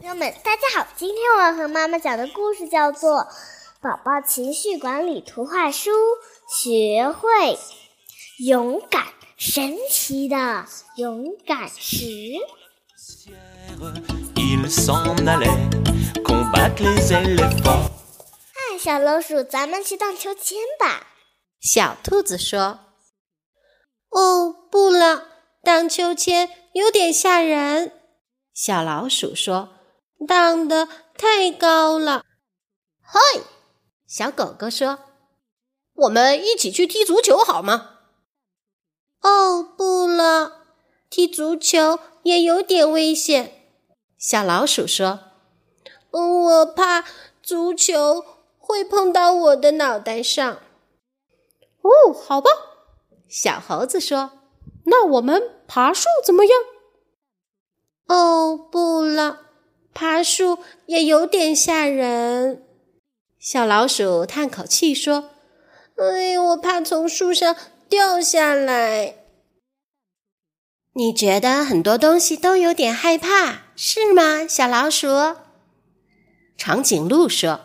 朋友们，大家好！今天我要和妈妈讲的故事叫做《宝宝情绪管理图画书》，学会勇敢，神奇的勇敢石。嗨，小老鼠，咱们去荡秋千吧。小兔子说：“哦，不了，荡秋千有点吓人。”小老鼠说：“荡得太高了。”嗨，小狗狗说：“我们一起去踢足球好吗？”哦，不了，踢足球也有点危险。小老鼠说：“我怕足球会碰到我的脑袋上。”哦，好吧。小猴子说：“那我们爬树怎么样？”哦，不了，爬树也有点吓人。小老鼠叹口气说：“哎，我怕从树上掉下来。”你觉得很多东西都有点害怕，是吗，小老鼠？长颈鹿说：“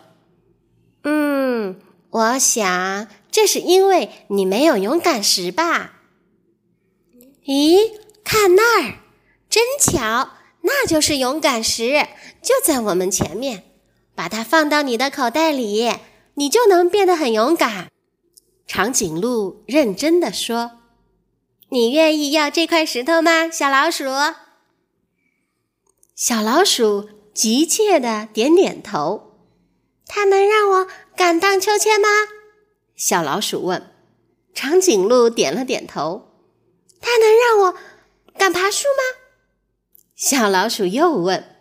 嗯，我想这是因为你没有勇敢石吧？”咦，看那儿！真巧，那就是勇敢石，就在我们前面。把它放到你的口袋里，你就能变得很勇敢。长颈鹿认真的说：“你愿意要这块石头吗，小老鼠？”小老鼠急切的点点头。它能让我敢荡秋千吗？小老鼠问。长颈鹿点了点头。它能让我敢爬树吗？小老鼠又问，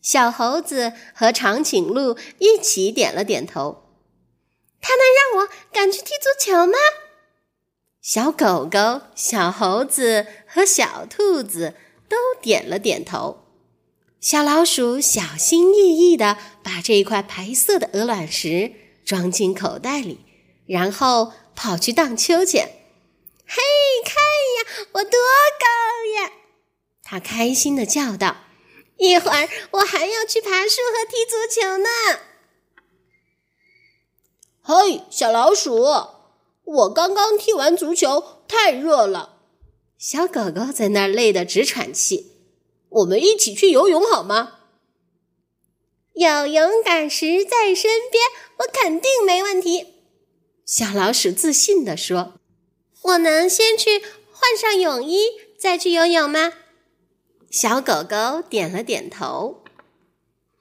小猴子和长颈鹿一起点了点头。它能让我敢去踢足球吗？小狗狗、小猴子和小兔子都点了点头。小老鼠小心翼翼地把这一块白色的鹅卵石装进口袋里，然后跑去荡秋千。嘿，看呀，我多！他开心的叫道：“一会儿我还要去爬树和踢足球呢。”嘿，小老鼠，我刚刚踢完足球，太热了。小狗狗在那儿累得直喘气。我们一起去游泳好吗？有勇敢石在身边，我肯定没问题。小老鼠自信地说：“我能先去换上泳衣，再去游泳吗？”小狗狗点了点头。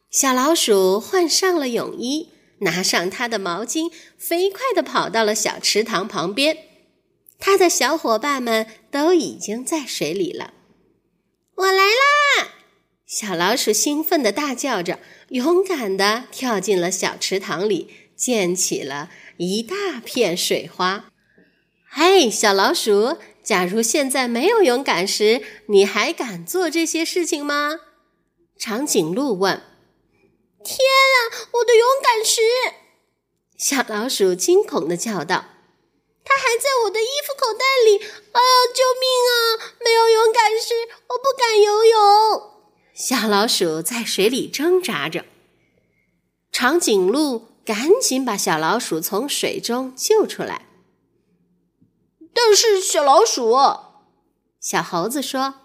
小老鼠换上了泳衣，拿上它的毛巾，飞快地跑到了小池塘旁边。它的小伙伴们都已经在水里了。我来啦！小老鼠兴奋地大叫着，勇敢地跳进了小池塘里，溅起了一大片水花。嘿，小老鼠！假如现在没有勇敢石，你还敢做这些事情吗？长颈鹿问。天啊，我的勇敢石！小老鼠惊恐的叫道：“它还在我的衣服口袋里！啊，救命啊！没有勇敢石，我不敢游泳。”小老鼠在水里挣扎着。长颈鹿赶紧把小老鼠从水中救出来。但是，小老鼠，小猴子说：“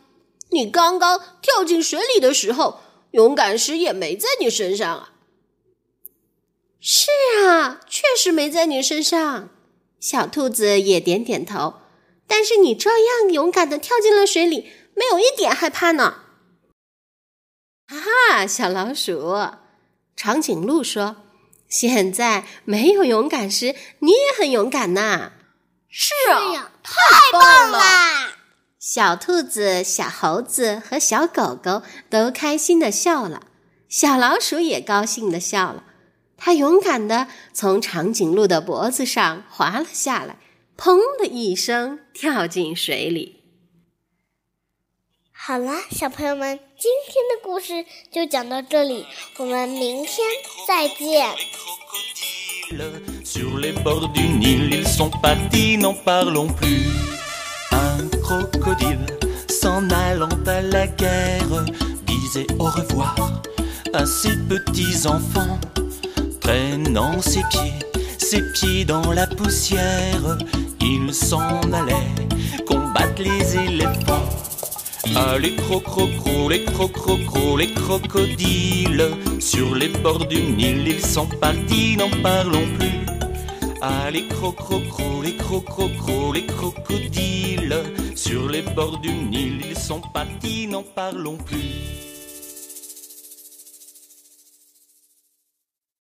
你刚刚跳进水里的时候，勇敢石也没在你身上啊。”“是啊，确实没在你身上。”小兔子也点点头。“但是你照样勇敢的跳进了水里，没有一点害怕呢。”“哈哈，小老鼠！”长颈鹿说：“现在没有勇敢时，你也很勇敢呐。”是啊，太棒了！小兔子、小猴子和小狗狗都开心的笑了，小老鼠也高兴的笑了。它勇敢的从长颈鹿的脖子上滑了下来，砰的一声跳进水里。好了，小朋友们，今天的故事就讲到这里，我们明天再见。Sur les bords du Nil, ils sont partis, n'en parlons plus. Un crocodile, s'en allant à la guerre, disait au revoir à ses petits enfants, traînant ses pieds, ses pieds dans la poussière, il s'en allait combattre les éléphants. Ah, les crocrocros, les crocrocros, les crocodiles, sur les bords du Nil, ils sont partis, n'en parlons plus. Ah, les crocrocros, les crocrocros, les crocodiles, sur les bords du Nil, ils sont partis, n'en parlons plus.